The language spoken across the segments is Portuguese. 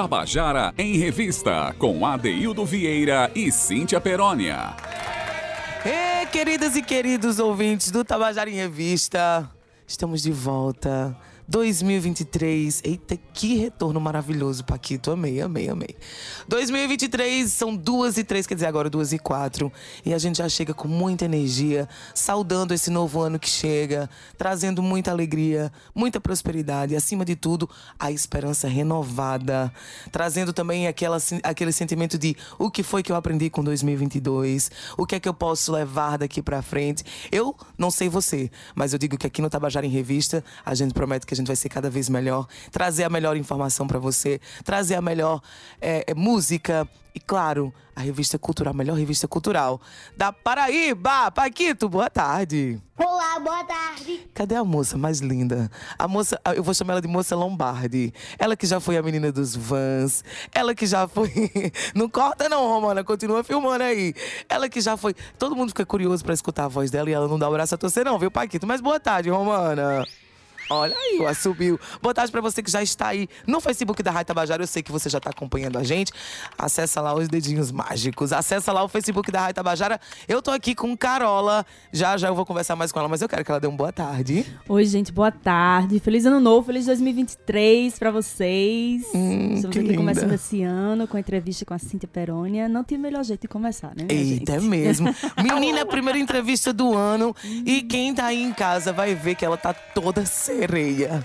Tabajara em Revista, com Adeildo Vieira e Cíntia Perónia. Ei, queridas e queridos ouvintes do Tabajara em Revista, estamos de volta 2023. Eita, que retorno maravilhoso, Paquito. Amei, amei, amei. 2023 são duas e três, quer dizer, agora duas e quatro. E a gente já chega com muita energia, saudando esse novo ano que chega, trazendo muita alegria, muita prosperidade e, acima de tudo, a esperança renovada. Trazendo também aquela, aquele sentimento de o que foi que eu aprendi com 2022, o que é que eu posso levar daqui para frente. Eu não sei você, mas eu digo que aqui no Tabajara em Revista, a gente promete que gente vai ser cada vez melhor, trazer a melhor informação para você, trazer a melhor é, é, música e, claro, a revista cultural, a melhor revista cultural da Paraíba. Paquito, boa tarde. Olá, boa tarde. Cadê a moça mais linda? A moça, eu vou chamar ela de moça Lombardi. Ela que já foi a menina dos vans. Ela que já foi. Não corta, não, Romana. Continua filmando aí. Ela que já foi. Todo mundo fica curioso para escutar a voz dela e ela não dá o braço a torcer, não, viu, Paquito? Mas boa tarde, Romana. Olha aí, o subiu. Boa tarde pra você que já está aí no Facebook da Rádio Tabajara. Eu sei que você já está acompanhando a gente. Acessa lá os dedinhos mágicos. Acessa lá o Facebook da Rádio Tabajara. Eu tô aqui com Carola. Já já eu vou conversar mais com ela, mas eu quero que ela dê uma boa tarde. Oi, gente, boa tarde. Feliz ano novo, feliz 2023 pra vocês. Hum, Estamos que aqui linda. começando esse ano com a entrevista com a Cíntia Perônia. Não tem melhor jeito de começar, né, Eita, é gente? mesmo. Menina, primeira entrevista do ano. E quem tá aí em casa vai ver que ela tá toda guerrilla.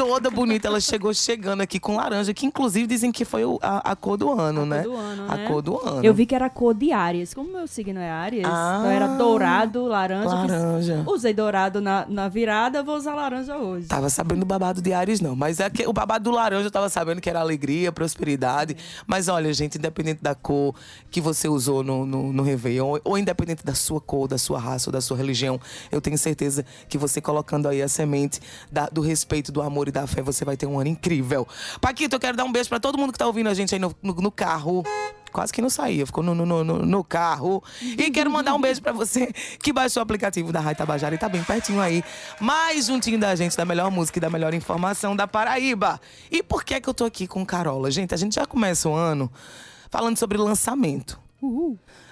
Toda bonita, ela chegou chegando aqui com laranja, que inclusive dizem que foi o- a, a cor do ano, A né? cor do ano, a né? cor do ano. Eu vi que era a cor de Áries. Como meu signo é Áries, Ah, então era dourado, laranja. laranja. usei dourado na, na virada, vou usar laranja hoje. Tava sabendo do babado de Ares, não. Mas é que o babado do laranja eu tava sabendo que era alegria, prosperidade. Mas olha, gente, independente da cor que você usou no, no, no Réveillon, ou, ou independente da sua cor, da sua raça ou da sua religião, eu tenho certeza que você colocando aí a semente da- do respeito, do amor e da fé, você vai ter um ano incrível. Paquito, eu quero dar um beijo pra todo mundo que tá ouvindo a gente aí no, no, no carro. Quase que não saía, ficou no, no, no, carro. E quero mandar um beijo pra você que baixou o aplicativo da Rádio Tabajara e tá bem pertinho aí, mais juntinho da gente, da melhor música e da melhor informação da Paraíba. E por que é que eu tô aqui com Carola? Gente, a gente já começa o ano falando sobre lançamento.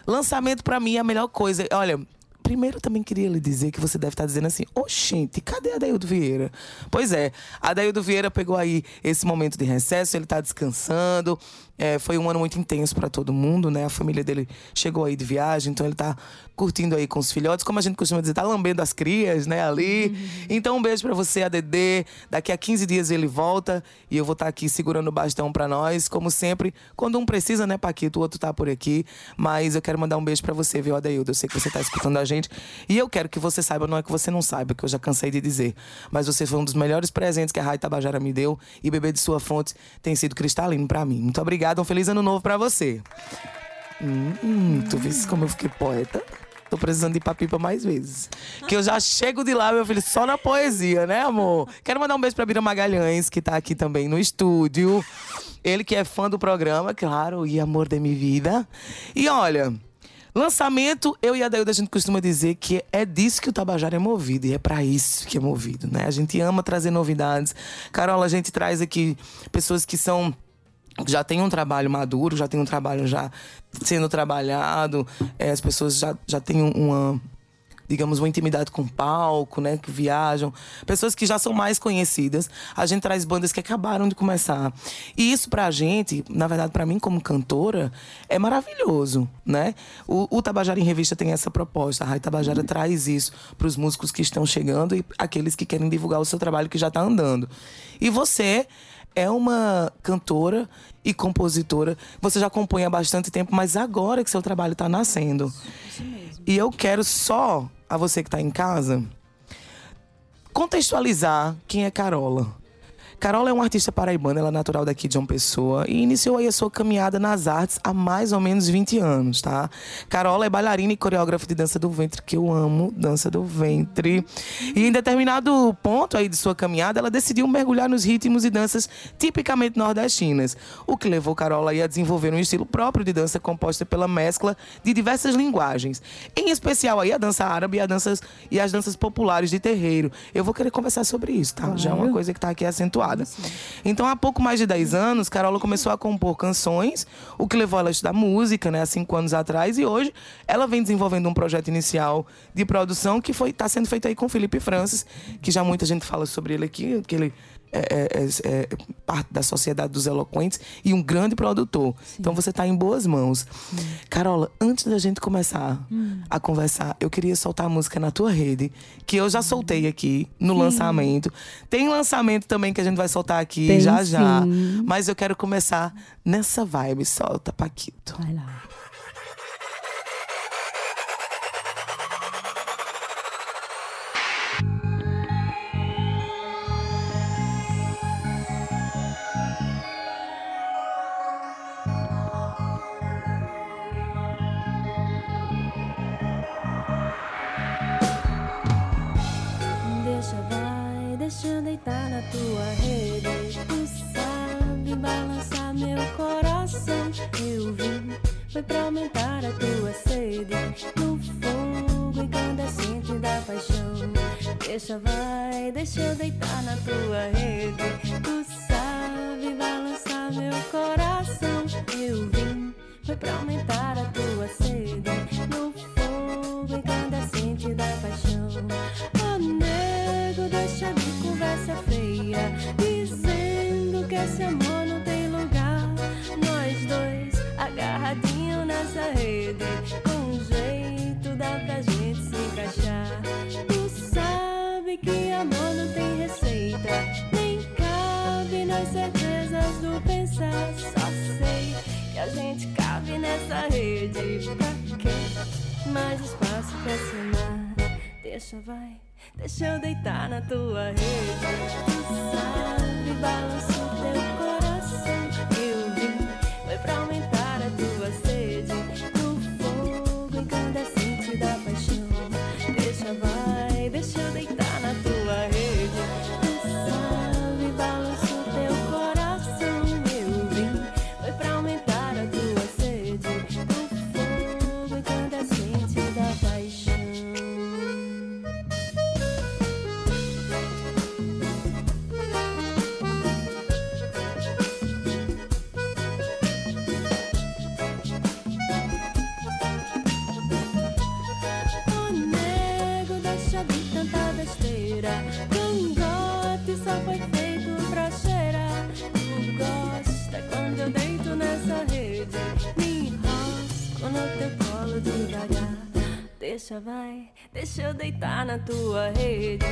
Lançamento pra mim é a melhor coisa. Olha, primeiro também queria lhe dizer que você deve estar dizendo assim: Oxente, cadê Adaildo Vieira? Pois é, Adaildo Vieira pegou aí esse momento de recesso, ele tá descansando. É, foi um ano muito intenso para todo mundo, né? A família dele chegou aí de viagem, então ele tá curtindo aí com os filhotes, como a gente costuma dizer, tá lambendo as crias, né, ali. Então um beijo para você, ADD. Daqui a 15 dias ele volta e eu vou estar aqui segurando o bastão para nós, como sempre. Quando um precisa, né, Paquito, o outro tá por aqui. Mas eu quero mandar um beijo para você, viu, Adaildo? Eu sei que você tá escutando a gente. E eu quero que você saiba, não é que você não saiba, que eu já cansei de dizer. Mas você foi um dos melhores presentes que a Rádio Tabajara me deu. E beber de sua fonte tem sido cristalino para mim. Muito obrigada, um feliz ano novo para você. Hum, hum, tu viste como eu fiquei poeta? Tô precisando de papipa mais vezes. Que eu já chego de lá, meu filho, só na poesia, né, amor? Quero mandar um beijo pra Bira Magalhães, que tá aqui também no estúdio. Ele que é fã do programa, claro, e amor da minha vida. E olha, lançamento, eu e a Dailda, a gente costuma dizer que é disso que o Tabajara é movido, e é pra isso que é movido, né? A gente ama trazer novidades. Carola, a gente traz aqui pessoas que são já tem um trabalho maduro, já tem um trabalho já sendo trabalhado, é, as pessoas já, já têm um- uma, digamos, uma intimidade com o palco, né? Que viajam. Pessoas que já são mais conhecidas. A gente traz bandas que acabaram de começar. E isso pra gente, na verdade, pra mim como cantora, é maravilhoso, né? O, o Tabajara em Revista tem essa proposta. A Rádio Tabajara traz isso pros músicos que estão chegando e aqueles que querem divulgar o seu trabalho que já tá andando. E você é uma cantora e compositora. Você já compõe há bastante tempo, mas agora que seu trabalho está nascendo. E eu quero só a você que está em casa contextualizar quem é Carola. Carola é uma artista paraibana, ela é natural daqui de João Pessoa e iniciou aí a sua caminhada nas artes há mais ou menos 20 anos, tá? Carola é bailarina e coreógrafa de dança do ventre, que eu amo dança do ventre. E em determinado ponto aí de sua caminhada, ela decidiu mergulhar nos ritmos e danças tipicamente nordestinas, o que levou Carola aí a desenvolver um estilo próprio de dança composta pela mescla de diversas linguagens, em especial aí a dança árabe e, a danças, e as danças populares de terreiro. Eu vou querer conversar sobre isso, tá? Já é uma coisa que tá aqui acentuada. Abençoada. Então, há pouco mais de 10 anos, Carola começou a compor canções, o que levou ela a estudar música, né, há cinco anos atrás, e hoje ela vem desenvolvendo um projeto inicial de produção que foi está sendo feito aí com o Felipe Francis, que já muita gente fala sobre ele aqui, que ele é, é, é, é parte da sociedade dos eloquentes e um grande produtor. Sim. Então você está em boas mãos. Sim. Carola, antes da gente começar hum. a conversar, eu queria soltar a música na tua rede, que eu já soltei aqui no sim. lançamento. Tem lançamento também que a gente vai soltar aqui Tem, já já. Mas eu quero começar nessa vibe. Solta, Paquito. Vai lá. Deixa vai, deixa eu deitar na tua rede. Tu sabe balançar meu coração. Eu vim, foi pra aumentar a tua sede. No fogo incandescente da paixão. Oh, nego, deixa de conversa feia. Deixa, vai, deixa eu deitar na tua rede. Sabe, balança o teu coração. Eu vim, foi pra aumentar a tua sede. No fogo incandescente da paixão. Deixa eu deitar na tua rede.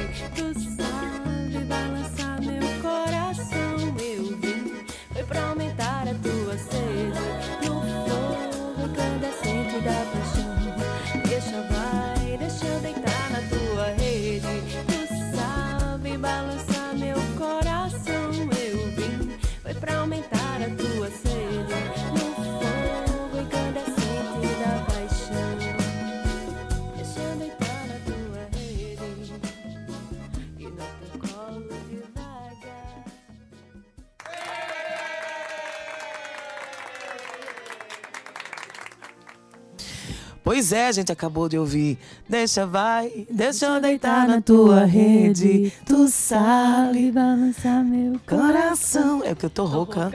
Pois é, a gente acabou de ouvir. Deixa vai, deixa eu deitar na tua rede. Tu sabe balançar meu coração. É porque eu tô, rouca.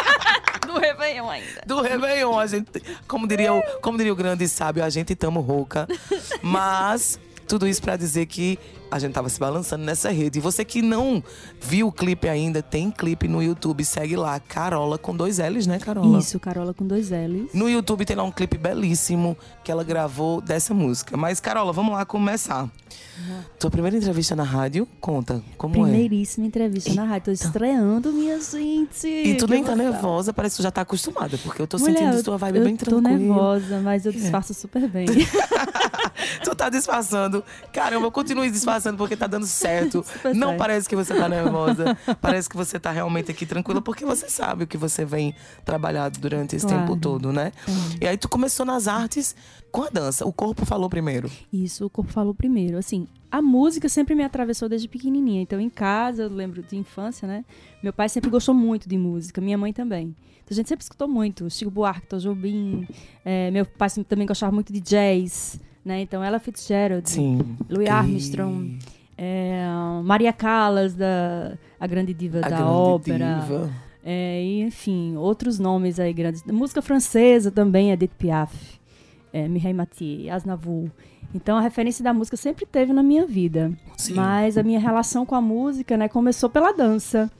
Do Réveillon ainda. Do Réveillon, a gente. Como diria o, como diria o grande sábio, a gente tamo rouca. Mas tudo isso para dizer que a gente tava se balançando nessa rede. E você que não viu o clipe ainda, tem clipe no YouTube, segue lá, Carola com dois L's, né, Carola? Isso, Carola com dois L's. No YouTube tem lá um clipe belíssimo que ela gravou dessa música. Mas, Carola, vamos lá começar. Uhum. Tua primeira entrevista na rádio, conta, como Primeiríssima é? Primeiríssima entrevista Eita. na rádio. Tô estreando, minha gente. E tu nem tá nervosa, parece que tu já tá acostumada, porque eu tô Mulher, sentindo tua vibe eu bem tranquila. Eu tô nervosa, mas eu é. disfarço é. super bem. tu tá disfarçando. Caramba, continue disfarçando porque tá dando certo. Não parece que você tá nervosa. parece que você tá realmente aqui tranquila, porque você sabe o que você vem trabalhado durante esse claro. tempo todo, né? É. E aí tu começou nas artes com a dança. O corpo falou primeiro. Isso, o corpo falou primeiro. Assim, a música sempre me atravessou desde pequenininha. Então, em casa, eu lembro de infância, né? Meu pai sempre gostou muito de música, minha mãe também. Então, a gente sempre escutou muito. Chico Buarque, Tom Jobim. É, meu pai também gostava muito de jazz, né? Então, ela Fitzgerald, Sim. Louis Armstrong. É, Maria Callas, da, a grande diva A da grande ópera. diva. É, e, enfim, outros nomes aí grandes. Música francesa também, Edith Piaf, é, Mireille Mathieu, Aznavour. Então a referência da música sempre teve na minha vida. Sim. Mas a minha relação com a música, né, começou pela dança.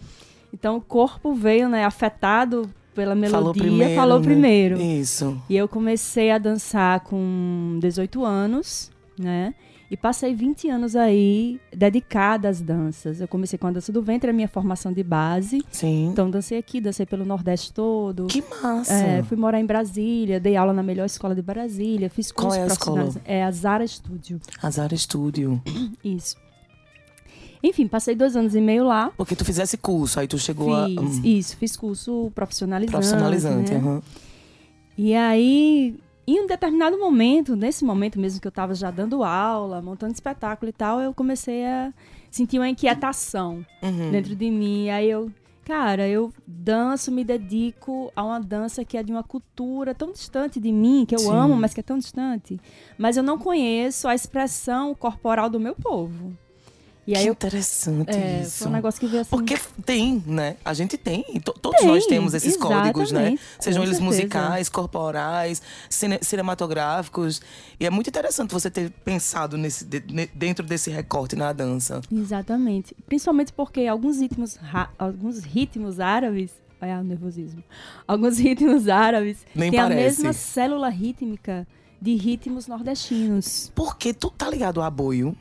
Então o corpo veio, né, afetado pela melodia, falou primeiro. falou né? primeiro. Isso. E eu comecei a dançar com 18 anos, né? E passei 20 anos aí dedicada às danças. Eu comecei com a dança do ventre, a minha formação de base. Sim. Então dancei aqui, dancei pelo Nordeste todo. que massa. É, fui morar em Brasília, dei aula na melhor escola de Brasília, fiz Qual curso é a escola? É a Zara Studio. Azar Studio. Isso. Enfim, passei dois anos e meio lá. Porque tu fizesse curso, aí tu chegou a. Fiz, hum, isso, fiz curso profissionalizante. profissionalizante. né? aham. E aí, em um determinado momento, nesse momento mesmo que eu estava já dando aula, montando espetáculo e tal, eu comecei a sentir uma inquietação Uhum. dentro de mim. Aí eu, cara, eu danço, me dedico a uma dança que é de uma cultura tão distante de mim, que eu Sim. amo, mas que é tão distante. Mas eu não conheço a expressão corporal do meu povo. E aí que eu, interessante é, isso. foi um negócio que veio assim. Porque tem, né? A gente tem. to- todos Tem, nós temos esses códigos, né? Sejam eles certeza. musicais, corporais, cine- cinematográficos. E é muito interessante você ter pensado nesse, de- ne- dentro desse recorte na dança. Exatamente. Principalmente porque alguns ritmos, alguns ritmos árabes. Olha o nervosismo. Alguns ritmos árabes Nem têm a parece. mesma célula rítmica de ritmos nordestinos. Porque tu tá ligado ao aboio?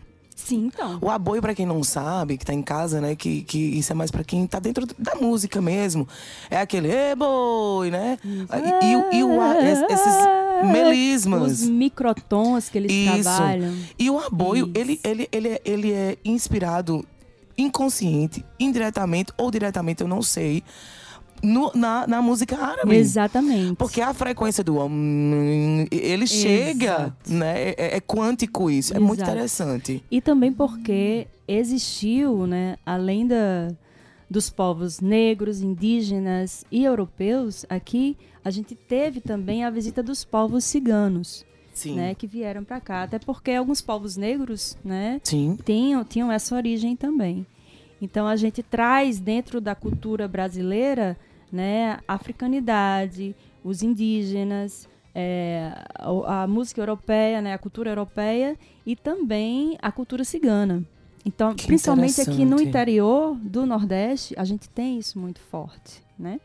Sim, então. O aboio, pra quem não sabe, que tá em casa, né? Que, que isso é mais pra quem tá dentro da música mesmo. É aquele, ê, boi, né? E, e o- e o, esses melismas. Os microtons que eles Isso. trabalham. E o aboio, ele, ele, ele, é, ele é inspirado inconsciente, indiretamente ou diretamente, eu não sei, no- na, na música árabe. Exatamente. Porque a frequência do hum, ele chega, Exato. né? É, é quântico isso. É muito interessante. E também porque existiu, né, além da, dos povos negros, indígenas e europeus, aqui a gente teve também a visita dos povos ciganos, Sim. né, que vieram para cá. Até porque alguns povos negros, né, Sim. tinham, tinham essa origem também. Então a gente traz dentro da cultura brasileira, né, a africanidade, os indígenas, é, a, a música europeia, né, a cultura europeia e também a cultura cigana. Então, Que principalmente aqui no interior do Nordeste, a gente tem isso muito forte, né?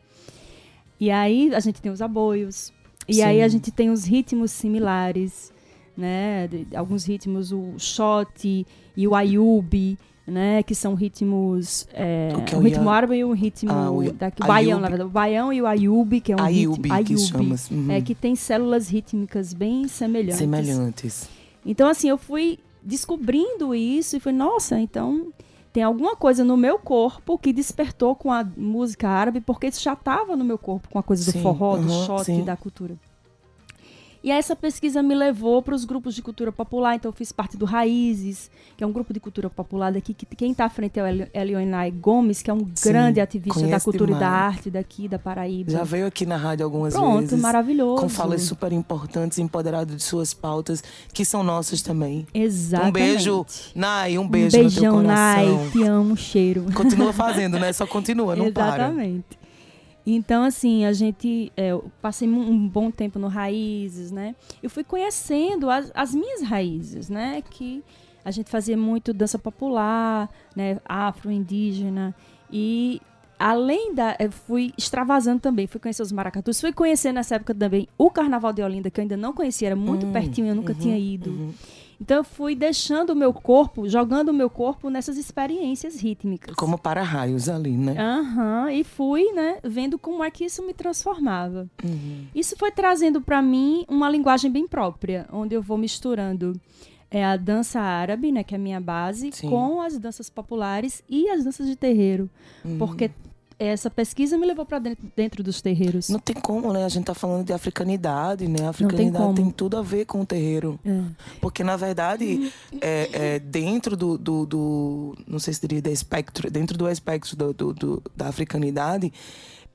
E aí a gente tem os aboios, e Sim. aí a gente tem os ritmos similares, né? de alguns ritmos, o shot e o ayubi, né? Que são ritmos. É, é um ritmo árabe e um ritmo. Ah, o daqui, o ayubi. baião, na verdade. O baião e o ayubi, que é um Ayubi, ritmo. que chama. Uhum. É, que tem células rítmicas bem semelhantes. Semelhantes. Então, assim, eu fui descobrindo isso e fui, nossa, então tem alguma coisa no meu corpo que despertou com a música árabe, porque isso já estava no meu corpo com a coisa do Sim, forró, do shot, sim. da cultura. E essa pesquisa me levou para os grupos de cultura popular, então eu fiz parte do Raízes, que é um grupo de cultura popular daqui, que quem está à frente é o Eli- Elionai Gomes, que é um Sim, grande ativista da cultura e da demais. arte daqui, da Paraíba. Já veio aqui na rádio algumas Pronto, vezes. maravilhoso. Com falas super importantes, empoderado de suas pautas, que são nossas também. Exatamente. Um beijo, Nai, um beijo um no teu beijão, Nai, coração. te amo, cheiro. Continua fazendo, né? Só continua, não para. Exatamente. Então, assim, a gente. é, eu passei um, bom tempo no Raízes, né? Eu fui conhecendo as, as minhas raízes, né? Que a gente fazia muito dança popular, né? Afro-indígena. E além da. Eu fui extravasando também, fui conhecer os maracatus, fui conhecer nessa época também o Carnaval de Olinda, que eu ainda não conhecia, era muito Hum, pertinho, eu nunca uhum, tinha ido. uhum. Então eu fui deixando o meu corpo, jogando o meu corpo nessas experiências rítmicas. Como para-raios ali, né? Aham, e fui, né, vendo como é que isso me transformava. Uhum. Isso foi trazendo para mim uma linguagem bem própria, onde eu vou misturando é, a dança árabe, né, que é a minha base, Sim. com as danças populares e as danças de terreiro, Uhum. porque essa pesquisa me levou para dentro, dentro dos terreiros. Não tem como, né? A gente tá falando de africanidade, né? A africanidade como. tem, tudo a ver com o terreiro. É. Porque, na verdade, é, é dentro do, do, do- Não sei se diria do espectro. Dentro do espectro do, do- do- da africanidade,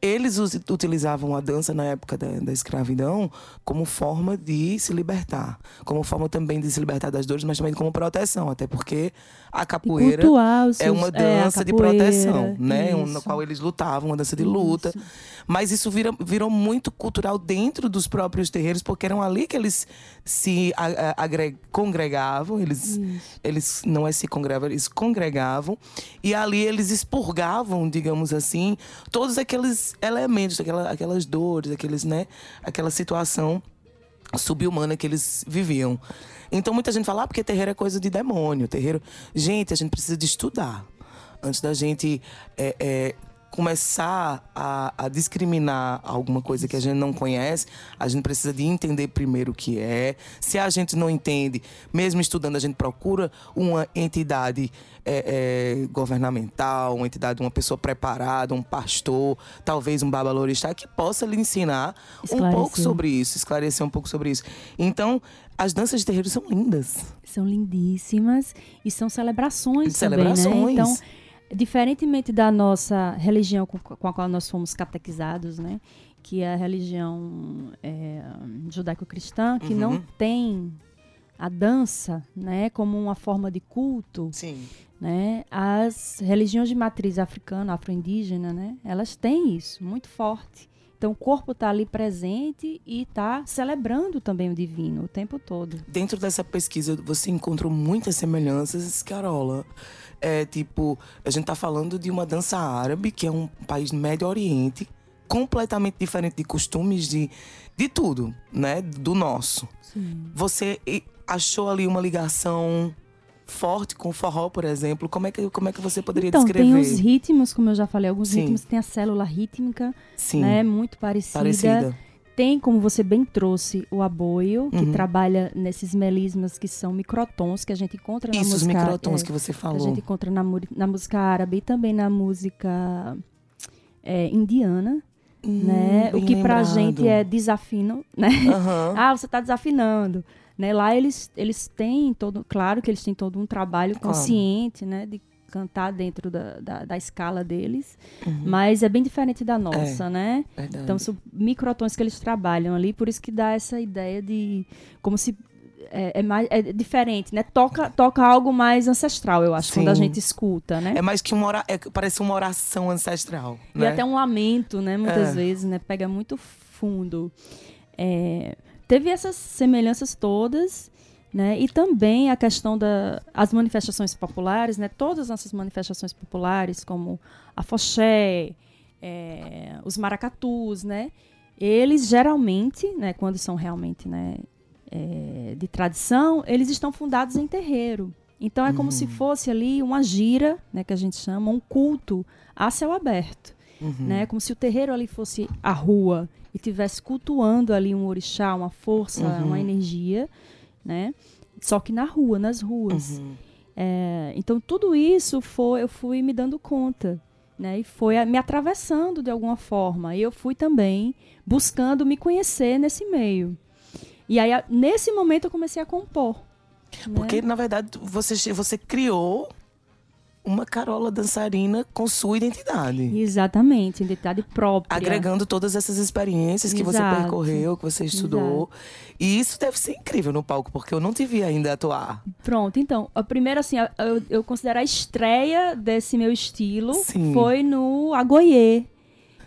eles utilizavam a dança na época da, da escravidão como forma de se libertar, como forma também de se libertar das dores, mas também como proteção, até porque a De capoeira é seus- uma a dança de capoeira, proteção, né? Um, na isso. qual eles lutavam, uma dança de luta. Isso. Mas isso vira- virou muito cultural dentro dos próprios terreiros, porque eram ali que eles se a- a- agre- congregavam, eles, eles não é se congregavam, eles congregavam, e ali eles expurgavam, digamos assim, todos aqueles elementos, aquela- aquelas dores, aqueles, né, aquela situação subhumana que eles viviam. Então muita gente fala, ah, porque terreiro é coisa de demônio. Terreiro. Gente, a gente precisa de estudar. Antes da gente é, é, começar a, a discriminar alguma coisa que a gente não conhece, a gente precisa de entender primeiro o que é. Se a gente não entende, mesmo estudando, a gente procura uma entidade é, é, governamental, uma entidade, uma pessoa preparada, um pastor, talvez um babalorixá, que possa lhe ensinar um pouco Esclarecer. sobre isso, esclarecer um pouco sobre isso. Então, as danças de terreiro são lindas. São lindíssimas e são celebrações, Celebrações. também, né? Então, diferentemente da nossa religião com, com a qual nós fomos catequizados, né? Que é a religião é, judaico-cristã, que não Uhum. tem a dança, né? Como uma forma de culto, Sim. né? As religiões de matriz africana, afro-indígena, né? Elas têm isso muito forte. Então o corpo está ali presente e está celebrando também o divino o tempo todo. Dentro dessa pesquisa, você encontrou muitas semelhanças, Carola. É tipo, a gente tá falando de uma dança árabe, que é um país do Médio Oriente, completamente diferente de costumes, de, de tudo, né? Do nosso. Você e- achou ali uma ligação forte com forró, por exemplo? Como é que, como é que você poderia então, descrever? tem os ritmos, como eu já falei, alguns Sim. ritmos tem a célula rítmica, Sim, né, muito parecida. parecida. Tem, como você bem trouxe, o aboio, que Uhum. trabalha nesses melismas que são microtons, que a gente encontra na Isso, os música... microtons é, que você que a falou. gente encontra na, na música árabe e também na música é, indiana, Hum, né? O que pra lembrado. gente é desafino, né? Aham. Ah, você tá desafinando. Né? Lá eles, eles têm todo, claro que eles têm todo um trabalho Claro. consciente, né? De cantar dentro da, da, da escala deles. Uhum. Mas é bem diferente da nossa, né? Verdade. Então são microtons que eles trabalham ali, por isso que dá essa ideia de como se é, é mais é diferente, né? Toca toca algo mais ancestral, eu acho, quando a Sim. gente escuta, né? É mais que uma ora... é, parece uma oração ancestral. E né? até um lamento, né? Muitas É. vezes, né? Pega muito fundo. É, teve essas semelhanças todas, né? E também a questão das as manifestações populares, né? Todas as nossas manifestações populares, como a foché, é, os maracatus, né? Eles geralmente, né? Quando são realmente, né? é, de tradição, eles estão fundados em terreiro. Então é como se fosse ali uma gira, né? Que a gente chama, um culto a céu aberto Uhum. né? Como se o terreiro ali fosse a rua e tivesse cultuando ali um orixá, uma força, Uhum. uma energia, né? Só que na rua, nas ruas. Uhum. É, então tudo isso foi, eu fui me dando conta, né? E foi a- me atravessando de alguma forma. E eu fui também buscando me conhecer nesse meio. E aí a- nesse momento eu comecei a compor. né? Porque, na verdade, você, você criou uma Carola dançarina com sua identidade. Exatamente, identidade própria. Agregando todas essas experiências que você Exato. percorreu, que você estudou. E isso deve ser incrível no palco, porque eu não te vi ainda atuar. Pronto, então, a primeira, assim, eu, eu considero a estreia desse meu estilo Sim. foi no Agoiê,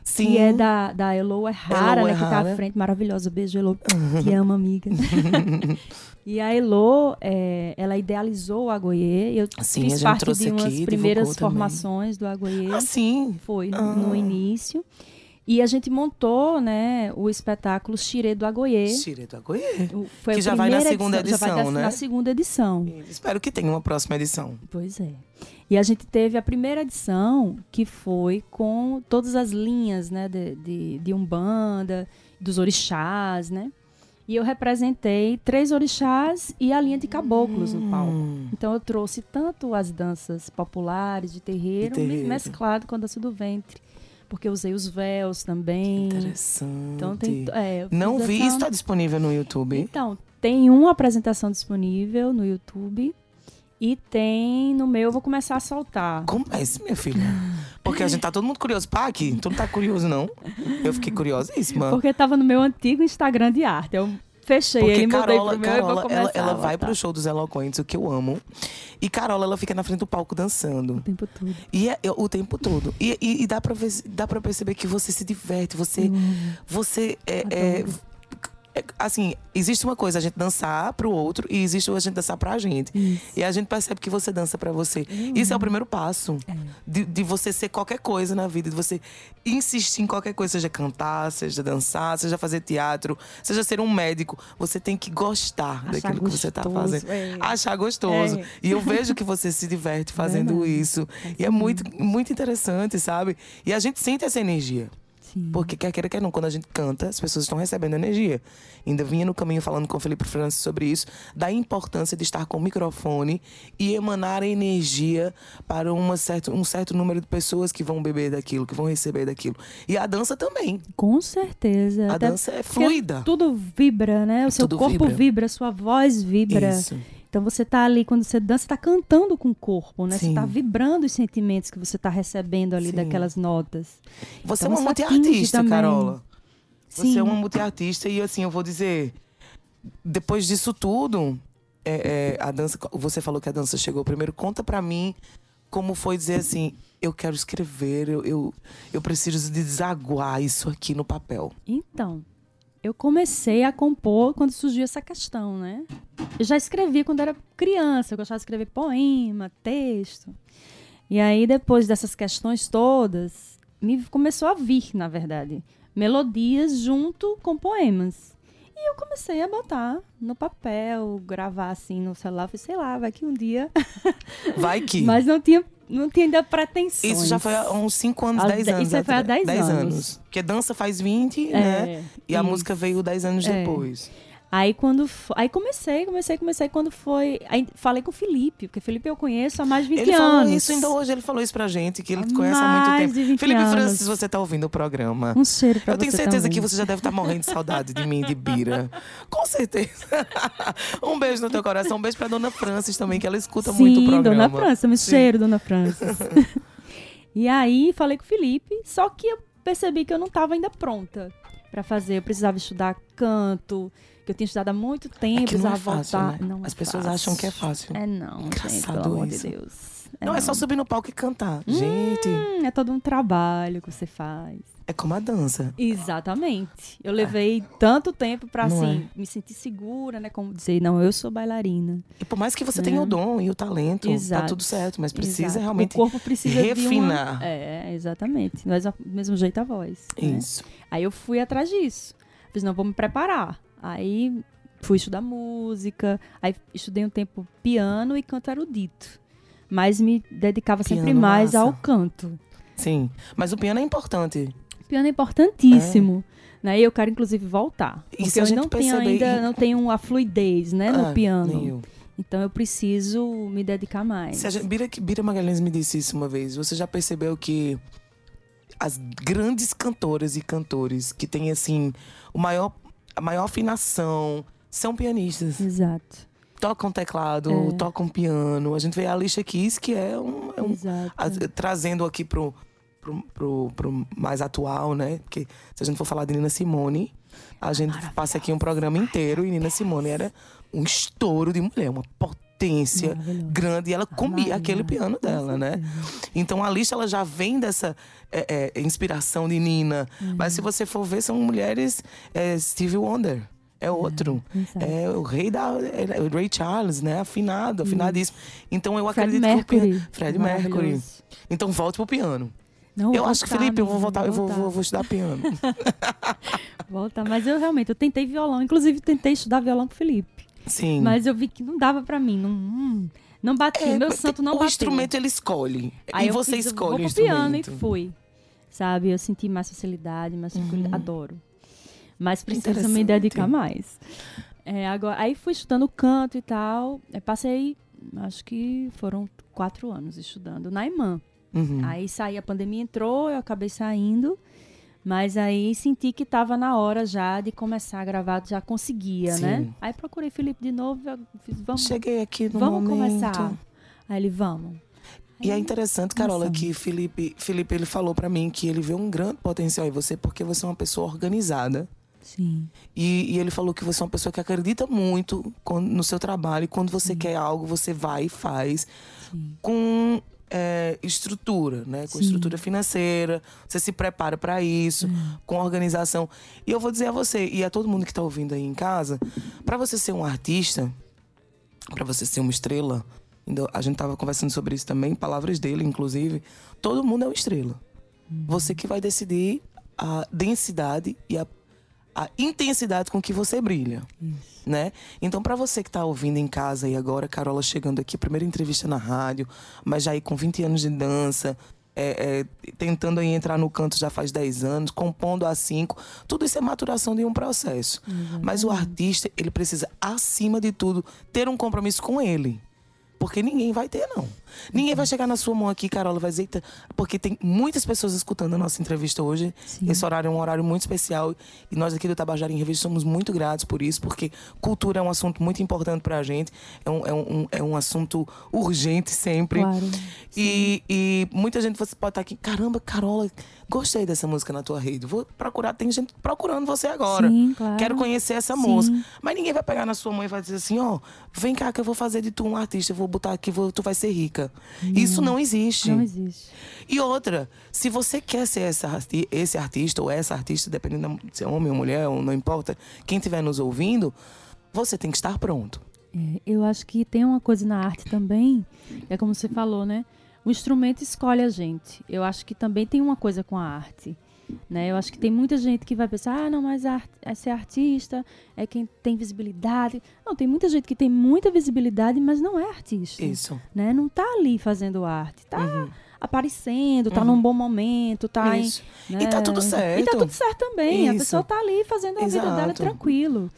Sim. que é da, da Errara, Elo né, que tá à frente, maravilhosa, beijo, Elo, te amo, amiga. e a Elo, é, ela idealizou o Agoiê, eu Sim, fiz parte de umas aqui, primeiras divulgou também. formações do Agoiê, Ah, sim. foi no, Ah. no início, e a gente montou, né, o espetáculo Xirê do Agoiê, Tire do Agoiê. Foi Que já vai na segunda já vai edição, na- né? Na segunda edição. Espero que tenha uma próxima edição. Pois é. E a gente teve a primeira edição, que foi com todas as linhas, né, de, de, de Umbanda, dos orixás, né? E eu representei três orixás e a linha de caboclos no palco. Hum. Então eu trouxe tanto as danças populares de terreiro, De terreiro. mesclado com a dança do ventre. Porque eu usei os véus também. Interessante. Então tem. É, Não vi, essa- está disponível no YouTube. então, tem uma apresentação disponível no YouTube E tem no meu, eu vou começar a soltar. Comece, minha filha. Porque a gente tá todo mundo curioso. Pá, aqui, tu não tá curioso, não? Eu fiquei curiosíssima. Porque tava no meu antigo Instagram de arte. Eu fechei Porque ele, mudei pro meu e Carola vou começar ela, ela vai pro show dos Eloquentes, o que eu amo. E Carola, ela fica na frente do palco dançando. o tempo todo. E é, é o tempo todo. E, e, e dá, pra ver, dá pra perceber que você se diverte, você. Você é, é- Assim, existe uma coisa a gente dançar pro outro e existe a gente dançar pra gente. E a gente percebe que você dança pra você. Isso é o primeiro passo. De, de você ser qualquer coisa na vida, de você insistir em qualquer coisa, seja cantar, seja dançar, seja fazer teatro, seja ser um médico. Você tem que gostar Achar daquilo que você tá gostoso, fazendo. é. Achar gostoso. É. E eu vejo que você se diverte fazendo Verdade. isso. E é muito, muito interessante, sabe? E a gente sente essa energia. Sim. Porque quer queira, quer não, quando a gente canta, as pessoas estão recebendo energia. Ainda vinha no caminho falando com o Felipe Francis sobre isso, da importância de estar com o microfone e emanar energia para uma certo, um certo número de pessoas que vão beber daquilo, que vão receber daquilo. E a dança também. Com certeza. A Até dança é fluida. Tudo vibra, né? O seu Tudo corpo vibra. vibra. sua voz vibra. Isso. Então você tá ali, quando você dança, você tá cantando com o corpo, né? Você Sim. tá vibrando os sentimentos que você tá recebendo ali Sim. daquelas notas. Você Então é uma multiartista. Carola. Você Sim. é uma multiartista e assim, eu vou dizer, depois disso tudo, é, é, a dança, você falou que a dança chegou primeiro. Conta pra mim como foi dizer assim, eu quero escrever, eu, eu, eu preciso de desaguar isso aqui no papel. Então, eu comecei a compor quando surgiu essa questão, né? Eu já escrevia quando era criança, eu gostava de escrever poema, texto. E aí, depois dessas questões todas, me começou a vir, na verdade, melodias junto com poemas. E eu comecei a botar no papel, gravar assim no celular. Falei, sei lá, vai que um dia. Vai que. Mas não tinha, não tinha ainda pretensões. isso já foi há uns 5 anos, Há 10 de- anos. isso foi há atrás. 10 10 anos. Porque dança faz 20, É, né? E a isso. música veio 10 anos É. depois. Aí quando aí comecei, comecei, comecei quando foi, aí falei com o Felipe, porque o Felipe eu conheço há mais de 20 Ele anos. falou isso ainda hoje, ele falou isso pra gente, que ele Há conhece há muito tempo. de 20 Felipe anos. Francis, você tá ouvindo o programa. Um cheiro pra Eu tenho certeza também. que você já deve estar morrendo de saudade de mim, de Bira. Com certeza. um beijo no teu coração. Um beijo pra Dona Francis também, que ela escuta Sim, muito o programa. Dona França, me Sim. cheiro, Dona França. e aí falei com o Felipe, só que eu percebi que eu não estava ainda pronta pra fazer. Eu precisava estudar canto, que eu tinha estudado há muito tempo, É que não é precisava fácil, voltar. né? Não é As pessoas fácil. acham que é fácil. É não, gente, Engraçado pelo amor isso. de Deus. não, é só subir no palco e cantar. Gente, Hum, é todo um trabalho que você faz. é como a dança. Exatamente. Eu levei tanto tempo pra, Não assim, me sentir segura, né? Como dizer, não, eu sou bailarina. E por mais que você tenha o dom e o talento, tá Exato. tudo certo. Mas precisa Exato. realmente O corpo precisa refinar. uma... É, exatamente. Mas do mesmo jeito a voz. né? Isso. Aí eu fui atrás disso. Fiz, não, vou me preparar. Aí fui estudar música. Aí estudei um tempo piano e canto erudito. Mas me dedicava sempre Piano mais massa. ao canto. Sim. Mas o piano é importante. Piano é importantíssimo. Né? E eu quero, inclusive, voltar. Porque a eu gente não tenho ainda não tenho a fluidez né, no Ah, piano. eu. Então eu preciso me dedicar mais. Se gente- Bira, Bira Magalhães me disse isso uma vez. Você já percebeu que as grandes cantoras e cantores que têm, assim, o maior, a maior afinação são pianistas. Exato. Tocam teclado, É. tocam piano. A gente vê a Alicia Keys, que é um... é um- Exato. as- trazendo aqui pro, pro, pro, pro mais atual, né? Porque se a gente for falar de Nina Simone, a gente passa aqui um programa inteiro e Nina Simone era um estouro de mulher, uma potência Maravilhosa. grande e ela comia Maria, aquele piano dela, né? Então a lista ela já vem dessa é, é, inspiração de Nina, Uhum. mas se você for ver são mulheres é, Stevie Wonder é outro, exato. é o rei da é o Ray Charles, né? Afinado, afinadíssimo. Então eu Fred acredito que o piano, Mercury. Fred Mercury. Então volte pro piano. Não, eu acho que, Felipe, eu vou voltar, eu vou, vou, vou estudar piano. Voltar. Mas eu realmente, eu tentei violão. Inclusive, tentei estudar violão com o Felipe. Sim. Mas eu vi que não dava pra mim. Não, hum, não batia. É, meu santo não o bateu. instrumento ele escolhe. Aí e eu você fiz, eu escolhe o vou pro piano e fui. Sabe? Eu senti mais facilidade, mais tranquilidade. Adoro. Mas preciso me dedicar mais. É, agora, aí fui estudando canto e tal. Eu passei, acho que foram quatro anos estudando na IMAN. Uhum. Aí saí, a pandemia entrou, eu acabei saindo. Mas aí senti que estava na hora já de começar a gravar, já conseguia, Sim. né? Aí procurei Felipe de novo, fiz, vamos, Cheguei aqui no vamos momento. começar. Aí ele, vamos. E é interessante, Carola, Nossa. que Felipe, Felipe ele falou pra mim que ele vê um grande potencial em você porque você é uma pessoa organizada. Sim. E, e ele falou que você é uma pessoa que acredita muito no seu trabalho. E quando você quer algo, você vai e faz Sim. com é, estrutura, né? Com Sim. estrutura financeira. Você se prepara pra isso, com organização. E eu vou dizer a você e a todo mundo que tá ouvindo aí em casa, pra você ser um artista, pra você ser uma estrela, a gente tava conversando sobre isso também, palavras dele, inclusive. Todo mundo é uma estrela. Você que vai decidir a densidade e a, a intensidade com que você brilha né? Então, para você que tá ouvindo em casa e agora, Carola chegando aqui, primeira entrevista na rádio, mas já aí com 20 anos de dança, é, é, tentando aí entrar no canto já faz 10 anos, compondo há 5, tudo isso é maturação de um processo. Mas o artista, ele precisa, acima de tudo, ter um compromisso com ele. Porque ninguém vai ter, não. Ninguém vai chegar na sua mão aqui, Carola, vai dizer. Porque tem muitas pessoas escutando a nossa entrevista hoje. Sim. Esse horário é um horário muito especial. E nós aqui do Tabajara em Revista somos muito gratos por isso, porque cultura é um assunto muito importante pra gente. É um, é um, é um assunto urgente sempre. Claro. E, e muita gente você pode estar aqui, caramba, Carola, gostei dessa música na tua rede. Vou procurar, tem gente procurando você agora. Sim, claro. Quero conhecer essa Sim. música. Mas ninguém vai pegar na sua mãe e vai dizer assim, ó, vem cá que eu vou fazer de tu um artista, eu vou botar aqui, vou, tu vai ser rica. Isso não existe. Não existe. E outra, se você quer ser essa, esse artista ou essa artista, dependendo se é homem ou mulher, ou não importa, quem estiver nos ouvindo, você tem que estar pronto. É, eu acho que tem uma coisa na arte também, é como você falou, né? O instrumento escolhe a gente. Eu acho que também tem uma coisa com a arte. Né? Eu acho que tem muita gente que vai pensar, ah, não, mas a art- é ser artista é quem tem visibilidade. Não, tem muita gente que tem muita visibilidade, mas não é artista. Isso. Né? Não tá ali fazendo arte, tá Uhum. aparecendo, tá num bom momento, tá em- né? E tá tudo certo. E tá tudo certo também. A Isso. pessoa tá ali fazendo a vida dela Exato. tranquilo.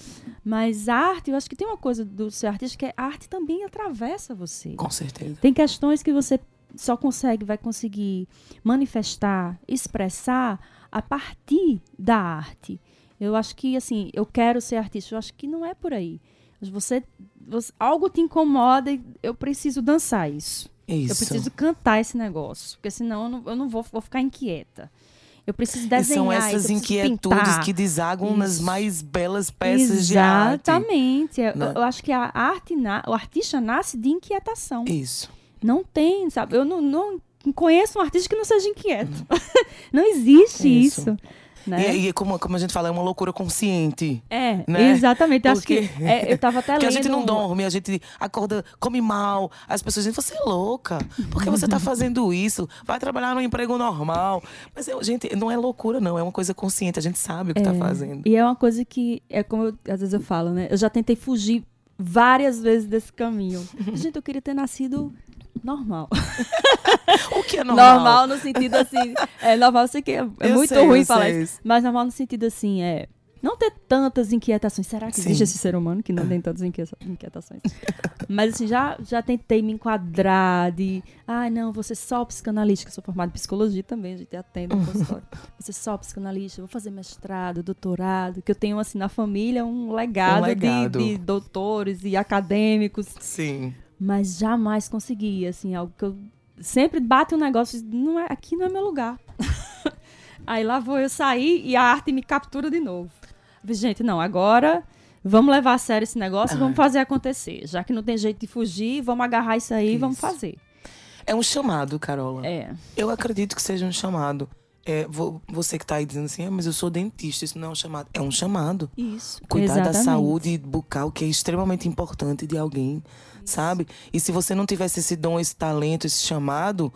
Mas a arte, eu acho que tem uma coisa do ser artista que é, a arte também atravessa você. Com certeza. Tem questões que você só consegue, vai conseguir manifestar, expressar a partir da arte. Eu acho que, assim, eu quero ser artista, eu acho que não é por aí. Mas Você, você- algo te incomoda e eu preciso dançar isso. Isso. Eu preciso cantar esse negócio, porque senão eu não, eu não vou, vou ficar inquieta. Eu preciso E desenhar são isso, essas inquietudes pintar. que desagam nas Isso. mais belas peças de arte. Exatamente. Eu- né? Eu acho que a arte, na- o artista nasce de inquietação. Isso. Não tem, sabe? Eu não, não conheço um artista que não seja inquieto. não existe Isso. isso. né? E, e como, como a gente fala, é uma loucura consciente. É, né? exatamente. Acho que Porque- é, eu tava até Porque a gente não dorme, a gente acorda, come mal. As pessoas dizem, você é louca. Por que você tá fazendo isso? Vai trabalhar num emprego normal. Mas, eu- gente, não é loucura, não. É uma coisa consciente. A gente sabe o que tá fazendo. E é uma coisa que, é como eu- às vezes eu falo, né? Eu já tentei fugir várias vezes desse caminho. Gente, eu queria ter nascido normal. O que é normal? Normal no sentido assim. É normal, eu sei que é, é muito sei, ruim falar sei. isso. Mas normal no sentido assim, é. Não ter tantas inquietações. Será que Sim. existe esse ser humano que não tem tantas inquie- inquietações? Mas assim, já, já tentei me enquadrar de. Ah, não, você só psicanalista, que eu sou formada em psicologia também, a gente atende no consultório. Você só psicanalista, vou fazer mestrado, doutorado, que eu tenho assim na família um legado, Um legado. De, de doutores e acadêmicos Sim. Mas jamais consegui, assim, algo que eu sempre bate um negócio, não é, aqui não é meu lugar. Aí lá vou eu sair e a arte me captura de novo. Gente, não, agora vamos levar a sério esse negócio e vamos fazer acontecer. Já que não tem jeito de fugir, vamos agarrar isso aí e vamos Isso. fazer. É um chamado, Carola. É. Eu acredito que seja um chamado. É, vo- você que tá aí dizendo assim, ah, mas eu sou dentista, isso não é um chamado. É um chamado. Isso. Cuidar da Exatamente. saúde bucal, que é extremamente importante de alguém, sabe? E se você não tivesse esse dom, esse talento, esse chamado,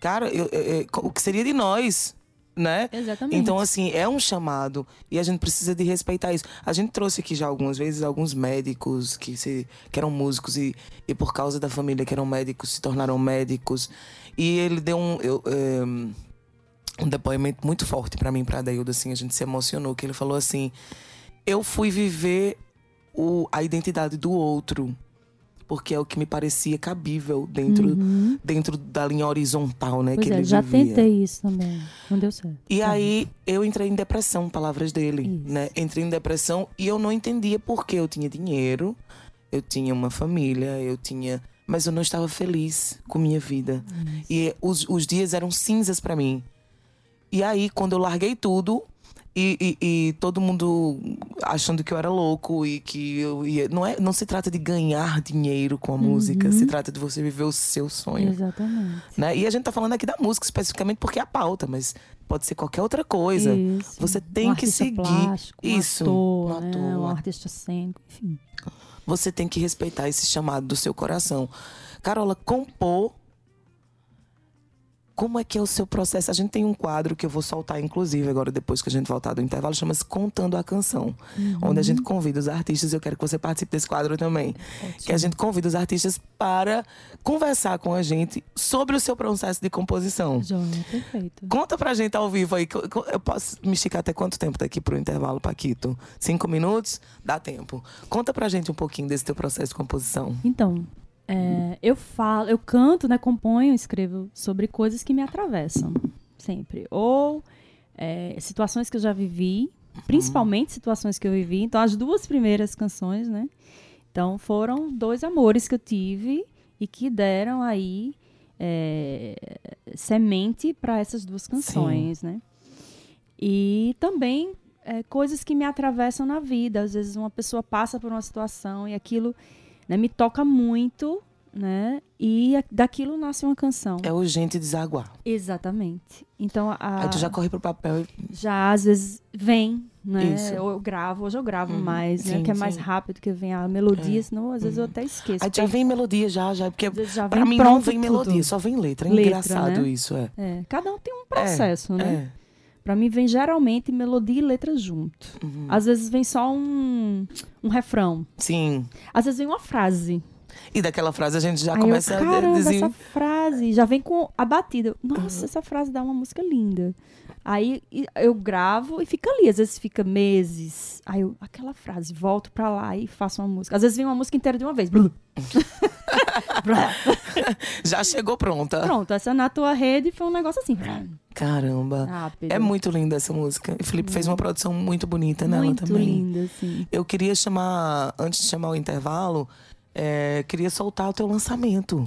cara, eu- eu- eu- o que seria de nós, né? Exatamente. Então, assim, é um chamado e a gente precisa de respeitar isso. A gente trouxe aqui já algumas vezes alguns médicos que, se, que eram músicos e, e por causa da família que eram médicos se tornaram médicos. E ele deu um, eu, eh, um depoimento muito forte pra mim, pra Daildo, assim, a gente se emocionou, que ele falou assim, eu fui viver o, a identidade do outro, porque é o que me parecia cabível dentro, dentro da linha horizontal, né, Uhum. Pois que é, ele já vivia. tentei isso também. Não deu certo. E aí eu entrei em depressão, palavras dele, Isso. né? Entrei em depressão e eu não entendia por que eu tinha dinheiro, eu tinha uma família, eu tinha mas eu não estava feliz com minha vida. E os, os dias eram cinzas pra mim. E aí, quando eu larguei tudo, e, e- e todo mundo achando que eu era louco e que eu ia. Não, é, não se trata de ganhar dinheiro com a música, se trata de você viver o seu sonho. Exatamente. Né? E a gente tá falando aqui da música especificamente porque é a pauta, mas pode ser qualquer outra coisa. Isso. Você tem um que seguir. Plástico, um Isso, Ator, né? ator. Um artista cênico, enfim. Você tem que respeitar esse chamado do seu coração. Carola, compor. Como é que é o seu processo? A gente tem um quadro que eu vou soltar, inclusive, agora depois que a gente voltar do intervalo, chama-se Contando a Canção. Onde a gente convida os artistas, eu quero que você participe desse quadro também. Que a gente convida os artistas para conversar com a gente sobre o seu processo de composição. Joia, perfeito. Conta pra gente ao vivo aí. Eu posso me esticar até quanto tempo daqui pro intervalo, Paquito? Cinco minutos? Dá tempo. Conta pra gente um pouquinho desse teu processo de composição. Então, é, eu falo, eu canto, né, componho, escrevo sobre coisas que me atravessam, sempre. Ou é, situações que eu já vivi, principalmente situações que eu vivi. Então, as duas primeiras canções, né? Então, foram dois amores que eu tive e que deram aí é, semente para essas duas canções, né? E também é, coisas que me atravessam na vida. Às vezes uma pessoa passa por uma situação e aquilo né, me toca muito, né? E a- daquilo nasce uma canção. É urgente desaguar. Exatamente. Então, a, Aí tu já corre pro papel. e- já às vezes vem, né? Isso. Eu gravo, hoje eu gravo Uhum. mais, né? Sim, Que é mais sim. rápido que vem a melodia, É. senão às vezes eu até esqueço. Aí já vem melodia já, já. Porque já pra mim não vem tudo. melodia, só vem letra. É Letra, engraçado né? isso, é. É, cada um tem um processo, né? É. Pra mim vem geralmente melodia e letra junto. Uhum. Às vezes vem só um, um refrão. Sim. Às vezes vem uma frase. E daquela frase a gente já Aí começa eu, a dizer. essa frase já vem com a batida. Nossa, essa frase dá uma música linda. Aí eu gravo e fica ali, às vezes fica meses. Aí eu, aquela frase, volto pra lá e faço uma música. Às vezes vem uma música inteira de uma vez. Já chegou pronta. Pronto, essa na tua rede foi um negócio assim. Caramba. Rápido. É muito linda essa música. E Felipe fez uma produção muito bonita nela muito também. linda, assim. Eu queria chamar, antes de chamar o intervalo, é, queria soltar o teu lançamento.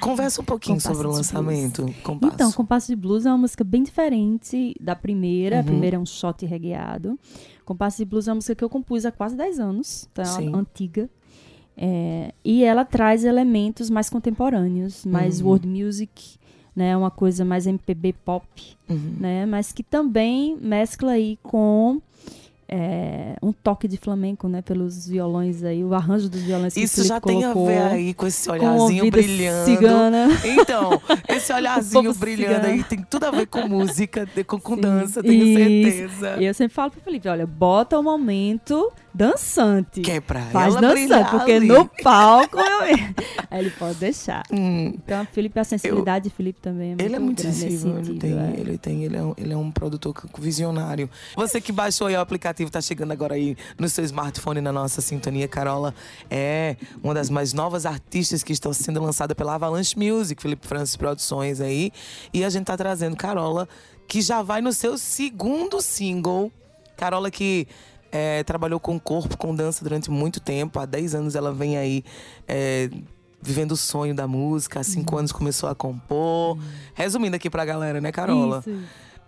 Conversa um pouquinho sobre o lançamento. Compasso. Então, Compasso de Blues é uma música bem diferente da primeira. Uhum. A primeira é um shot regueado. Compasso de Blues é uma música que eu compus há quase 10 anos. Então, é Sim. antiga. É, e ela traz elementos mais contemporâneos, mais Uhum. world music, né? Uma coisa mais MPB pop, Uhum. né? Mas que também mescla aí com é, um toque de flamenco, né? Pelos violões aí, o arranjo dos violões que Isso já tem a colocou, ver aí com esse com olharzinho vida brilhando. cigana. Então, esse olharzinho brilhando cigano. aí tem tudo a ver com música, com, com dança, tenho Isso. certeza. E eu sempre falo pro Felipe, olha, bota o momento dançante. Que é pra Faz dançante, porque ali. no palco eu... Aí ele pode deixar. Hum, Então, Felipe, a sensibilidade de Felipe também é muito ele é muito nesse sensível, ele tem, é. ele tem, ele é, um, ele é um produtor visionário. Você que baixou aí o aplicativo, tá chegando agora aí no seu smartphone na nossa sintonia, Carola é uma das mais novas artistas que estão sendo lançada pela Avalanche Music, Felipe Francis Produções aí. E a gente tá trazendo Carola, que já vai no seu segundo single. Carola que é, trabalhou com corpo, com dança durante muito tempo. Há 10 anos ela vem aí é, vivendo o sonho da música. Há 5 anos começou a compor. Resumindo aqui pra galera, né, Carola? Isso.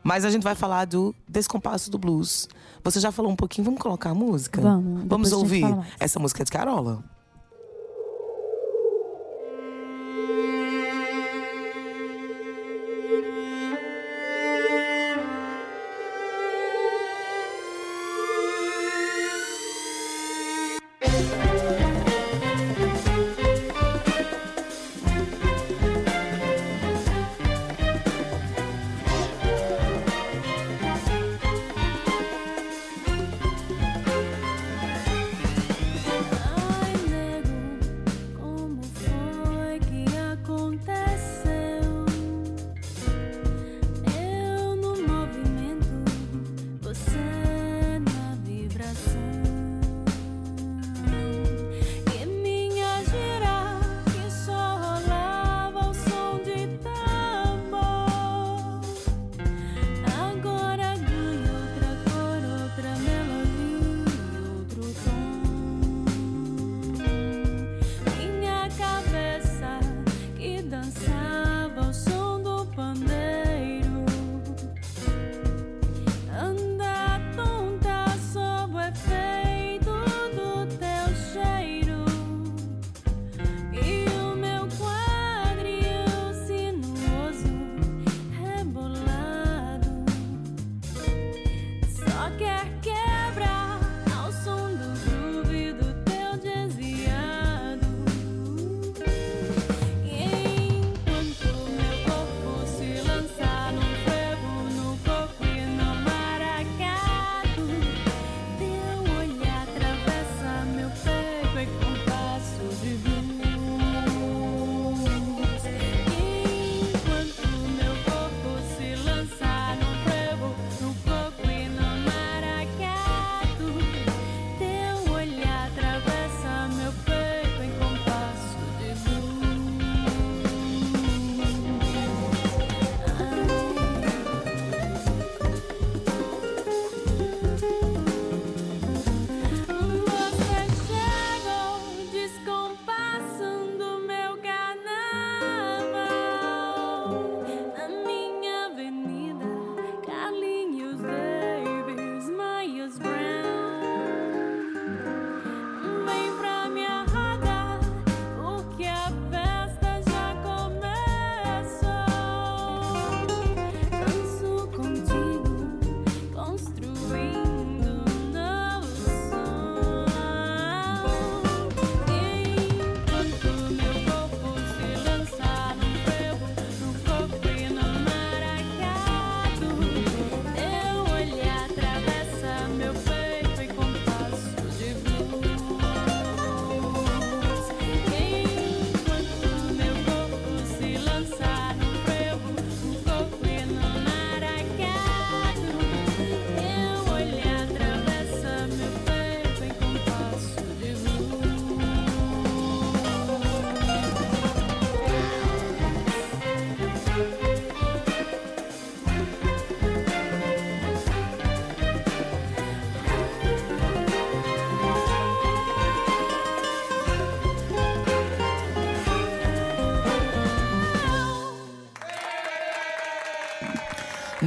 Mas a gente vai falar do Descompasso do Blues. Você já falou um pouquinho, vamos colocar a música? Vamos, Vamos ouvir? Essa música é de Carola.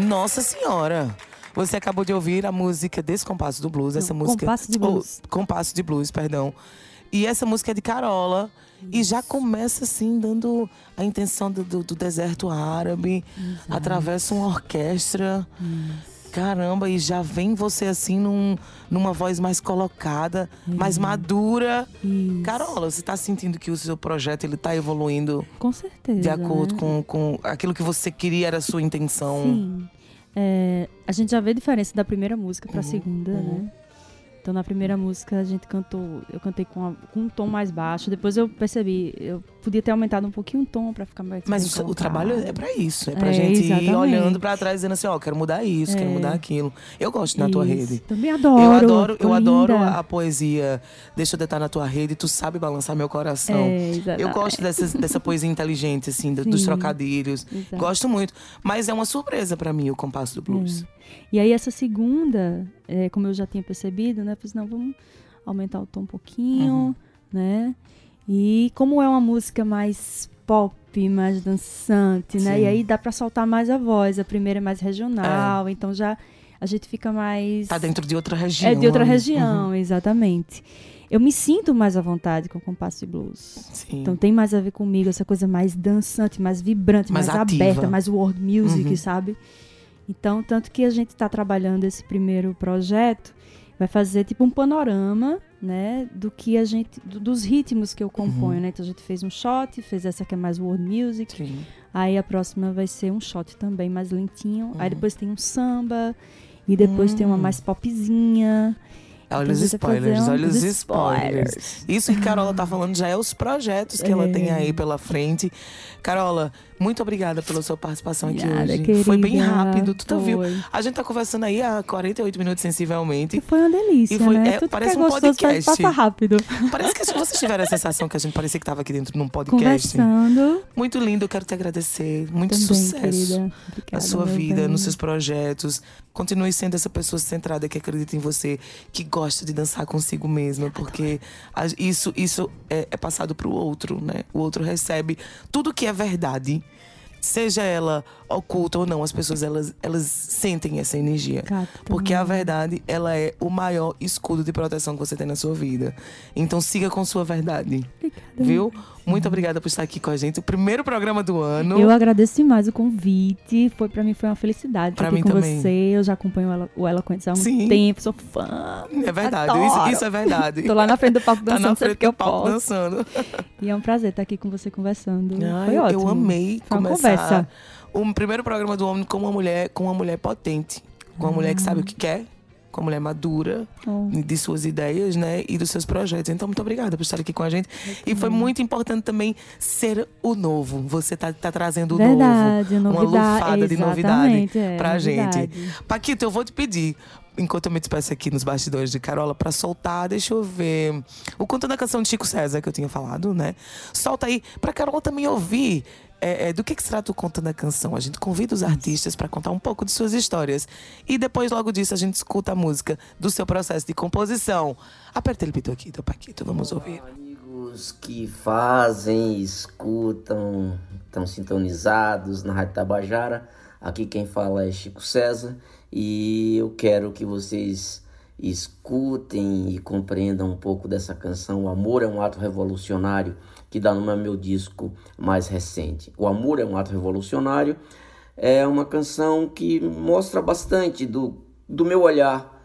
Nossa Senhora! Você acabou de ouvir a música Descompasso do Blues. Essa Não, música. Compasso de Blues. Oh, Compasso de Blues, perdão. E essa música é de Carola. E já começa assim, dando a intenção do, do- do deserto árabe. Atravessa uma orquestra. Caramba, e já vem você assim num- numa voz mais colocada, mais madura. Isso. Carola, você tá sentindo que o seu projeto ele tá evoluindo Com certeza. de acordo né? com, com aquilo que você queria, era a sua intenção? Sim. É, a gente já vê a diferença da primeira música Uhum, pra segunda, né? Então na primeira música a gente cantou, eu cantei com, a- com um tom mais baixo. Depois eu percebi, eu podia ter aumentado um pouquinho o tom pra ficar mais Mas o, o trabalho é pra isso, é pra É, gente ir exatamente. olhando pra trás dizendo assim, ó, quero mudar isso, quero É. mudar aquilo. Eu gosto na tua rede. Também adoro. eu adoro, eu ficou adoro linda. a, a poesia. Deixa eu deitar na tua rede, tu sabe balançar meu coração. É, exatamente. Eu gosto dessas, dessa poesia inteligente, assim, do- dos trocadilhos. Exato. Gosto muito. Mas é uma surpresa pra mim o compasso do blues. E aí essa segunda, é, como eu já tinha percebido, né? Fiz, não, vamos aumentar o tom um pouquinho, Uhum. né? E como é uma música mais pop, mais dançante, né? Sim. E aí dá pra soltar mais a voz. A primeira é mais regional, então já a gente fica mais... Tá dentro de outra região. É de outra região, Uhum. exatamente. Eu me sinto mais à vontade com o compasso de blues. Sim. Então tem mais a ver comigo, essa coisa mais dançante, mais vibrante, Mais mais, aberta, mais world music, Uhum. sabe? Então, tanto que a gente está trabalhando esse primeiro projeto, vai fazer tipo um panorama, né, do que a gente, do- dos ritmos que eu componho, Uhum. né? Então a gente fez um shot, fez essa que é mais world music, Sim. aí a próxima vai ser um shot também mais lentinho, aí Uhum. depois tem um samba e depois tem uma Hum. mais popzinha. Olha Então, os a gente vai fazer spoilers, um- olha os os spoilers. spoilers. Isso que Carola tá falando já é os projetos que ela É. tem aí pela frente. Carola, muito obrigada pela sua participação aqui Nada, hoje. Foi bem querida. rápido, tu tá viu? A gente tá conversando aí há 48 minutos sensivelmente. E foi uma delícia, E foi- né? é, Tudo parece que é um gostoso podcast. passa rápido. Parece que vocês tiveram a sensação que a gente parecia que tava aqui dentro de um podcast. Conversando. Muito lindo, eu quero te agradecer. Muito Também, sucesso querida. na Obrigada, sua vida, bem. nos seus projetos. Continue sendo essa pessoa centrada que acredita em você, que gosta de dançar consigo mesma, porque isso, isso é, é passado pro outro, né? O outro recebe tudo que é verdade. Seja ela oculta ou não, as pessoas elas, elas sentem essa energia. Porque a verdade, ela é o maior escudo de proteção que você tem na sua vida. Então siga com sua verdade. Obrigada. Viu? Muito obrigada por estar aqui com a gente. O primeiro programa do ano. Eu agradeço demais o convite. Foi para mim foi uma felicidade estar Pra mim com também. você. Eu já acompanho o Elo- o Eloquentes há um Sim. tempo, sou fã. É verdade, isso, isso é verdade. Tô lá na frente do palco tá dançando na sempre frente do palco dançando. E é um prazer estar aqui com você conversando. Ah, foi eu, ótimo. eu amei Foi o primeiro programa do homem com uma mulher, com uma mulher potente, com uma mulher que sabe o que quer, com uma mulher madura Oh, de suas ideias, né, e dos seus projetos. Então muito obrigada por estar aqui com a gente. E foi muito importante também ser o novo. Você tá, tá trazendo o verdade, novo, novidade. uma lufada de novidade é, pra novidade. gente. Paquito, eu vou te pedir, enquanto eu me despeço aqui nos bastidores de Carola, pra soltar, deixa eu ver, o conto da canção de Chico César que eu tinha falado, né? Solta aí, pra Carola também ouvir. É, é, do que, que se trata o conto da canção? A gente convida os artistas pra contar um pouco de suas histórias. E depois, logo disso, a gente escuta a música do seu processo de composição. Aperta ele pito aqui, do Paquito, vamos ouvir. Amigos que fazem, escutam, estão sintonizados na Rádio Tabajara. Aqui quem fala é Chico César e eu quero que vocês escutem e compreendam um pouco dessa canção. O amor é um ato revolucionário que dá no meu disco mais recente. O amor é um ato revolucionário é uma canção que mostra bastante do, do meu olhar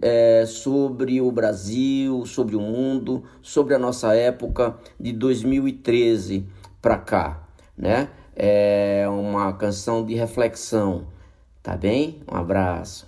é, sobre o Brasil, sobre o mundo, sobre a nossa época de 2013 para cá, né? É uma canção de reflexão, tá bem? Um abraço.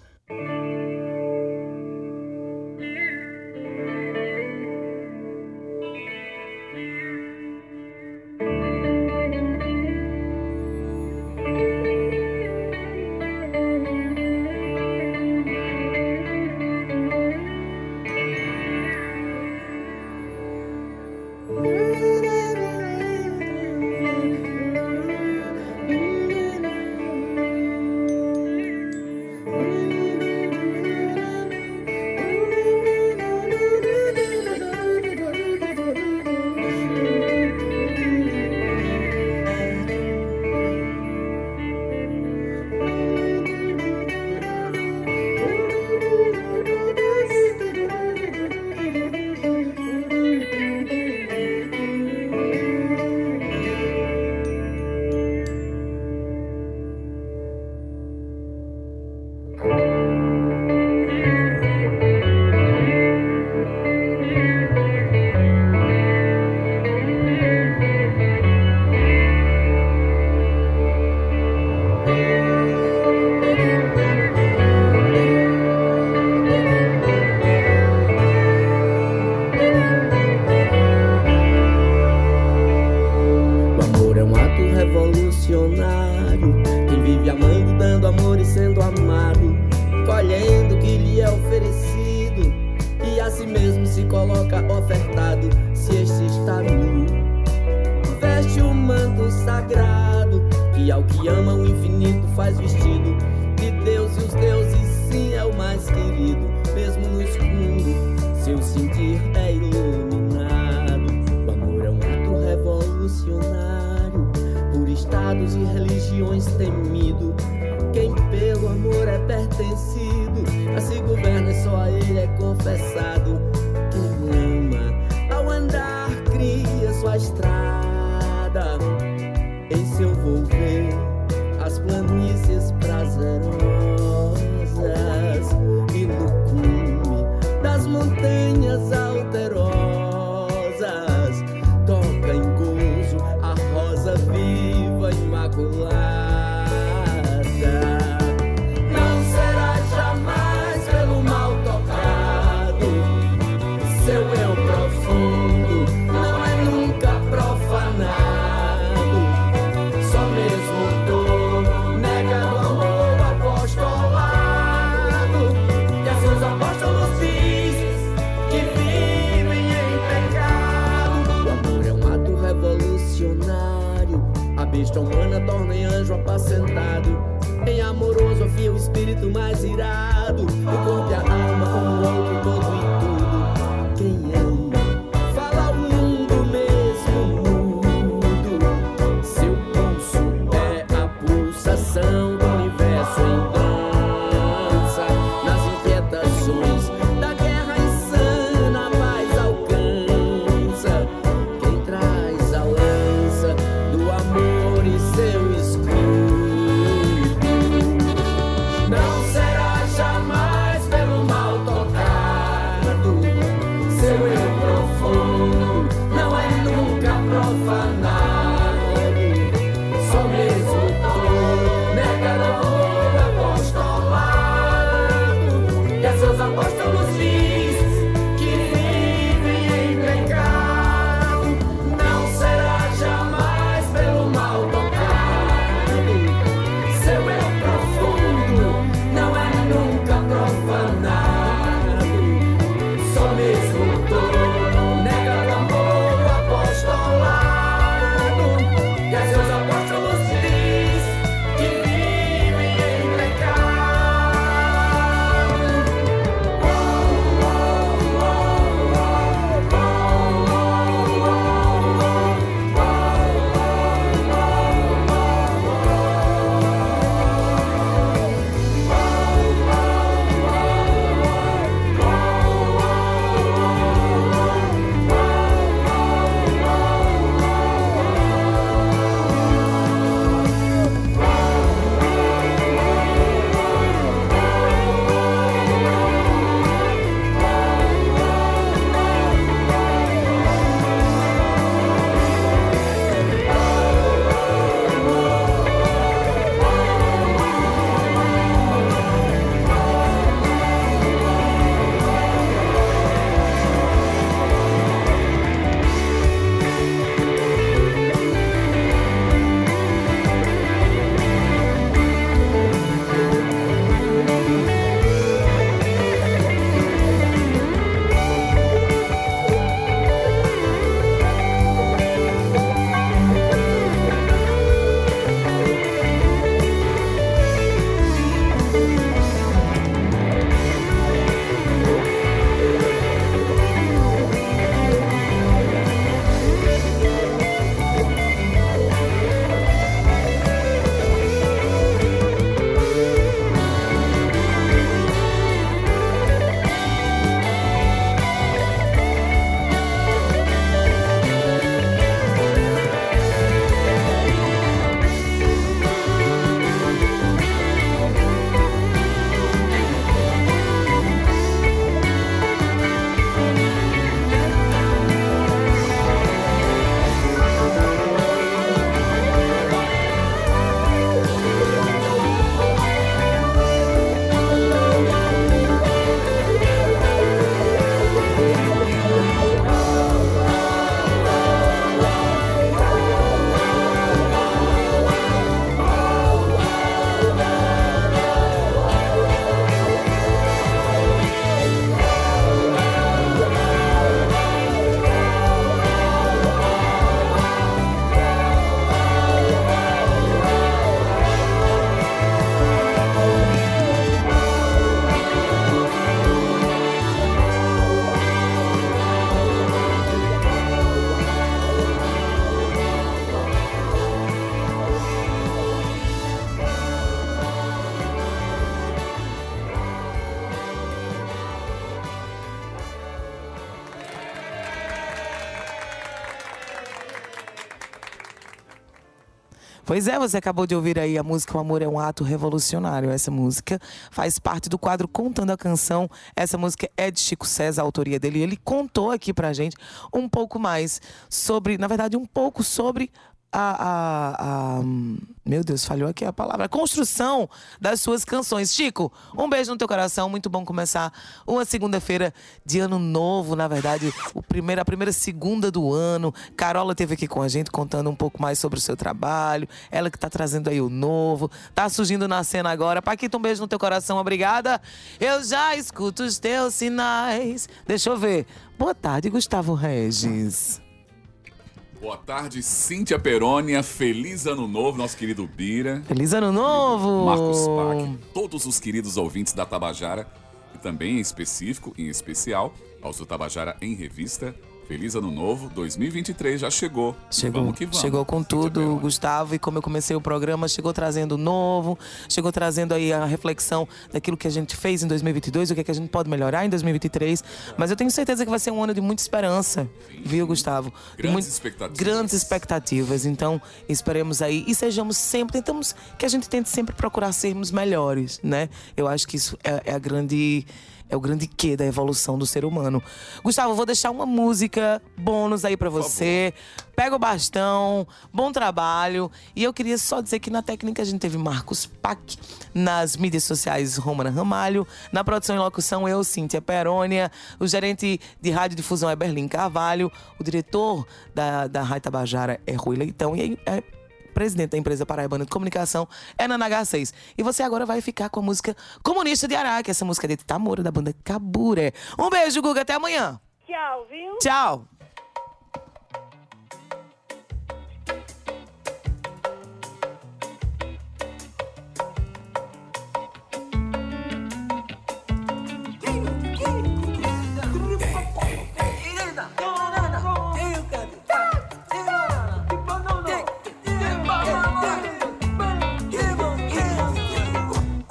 besta humana torna em anjo apacentado. Em amoroso afia o espírito mais irado. O corpo e a alma como o outro todo Pois é, você acabou de ouvir aí a música O Amor é um Ato Revolucionário. Essa música faz parte do quadro Contando a Canção. Essa música é de Chico César, a autoria dele. Ele contou aqui pra gente um pouco mais sobre, na verdade, um pouco sobre a, a- a- meu Deus, falhou aqui a palavra. A construção das suas canções. Chico, um beijo no teu coração. Muito bom começar uma segunda-feira de ano novo, na verdade, o primeiro, a primeira segunda do ano. Carola esteve aqui com a gente contando um pouco mais sobre o seu trabalho. Ela que tá trazendo aí o novo. Tá surgindo na cena agora. Paquita, um beijo no teu coração. Obrigada. Eu já escuto os teus sinais. Deixa eu ver. Boa tarde, Gustavo Regis. Boa tarde, Cíntia Perônia. Feliz ano novo, nosso querido Bira. Feliz ano novo! Marcos Pac, todos os queridos ouvintes da Tabajara e também em específico, em especial, aos do Tabajara em Revista. Feliz ano novo, 2023 já chegou. Chegou, vamos que vamos. chegou com tudo. Gustavo, e como eu comecei o programa, chegou trazendo novo, chegou trazendo aí a reflexão daquilo que a gente fez em 2022, o que, é que a gente pode melhorar em 2023. Mas eu tenho certeza que vai ser um ano de muita esperança, viu, Gustavo? De Grandes muito- expectativas. Grandes expectativas. Então, esperemos aí e sejamos sempre, tentamos que a gente tente sempre procurar sermos melhores, né? Eu acho que isso é, é a grande. É o grande quê da evolução do ser humano. Gustavo, eu vou deixar uma música bônus aí pra você. Pega o bastão, bom trabalho. E eu queria só dizer que na técnica a gente teve Marcos Pac, nas mídias sociais Romana Ramalho, na produção e locução eu, Cíntia Perônia, o gerente de rádio difusão é Berlim Carvalho, o diretor da, da Rádio Tabajara é Rui Leitão e aí é presidente da empresa Paraibana de Comunicação, é Nana H6. E você agora vai ficar com a música Comunista de Araque, essa música é de Tamora, da banda Caburé. Um beijo, Guga, até amanhã. Tchau, viu? Tchau.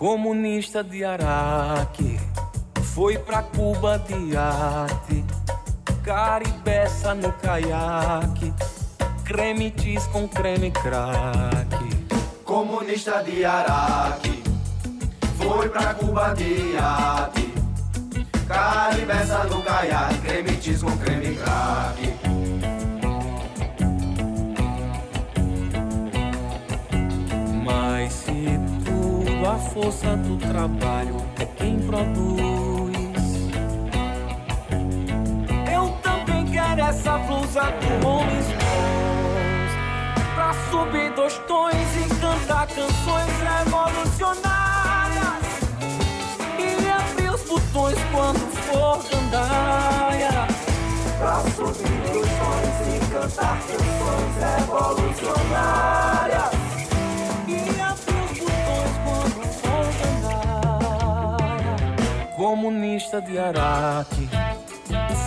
Comunista de Araque foi pra Cuba de arte, caribeça no caiaque, creme cheese com creme crack. Comunista de Araque Foi pra Cuba de arte. Caribeça no caiaque Creme cheese com creme crack a força do trabalho é quem produz, eu também quero essa blusa do Rolling Stones pra subir dois tons e cantar canções revolucionárias e abrir os botões quando for gandaia. Pra subir dois tons e cantar canções revolucionárias. Comunista de Araque.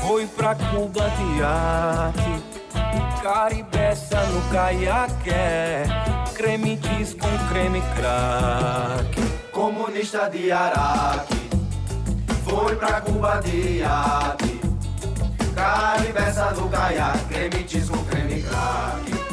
Foi pra Cuba de arte. Caribeça no caiaque, creme diz com creme crack. Comunista de Araque. Foi pra Cuba de arte. Caribeça no caiaque. Creme cheese com creme crack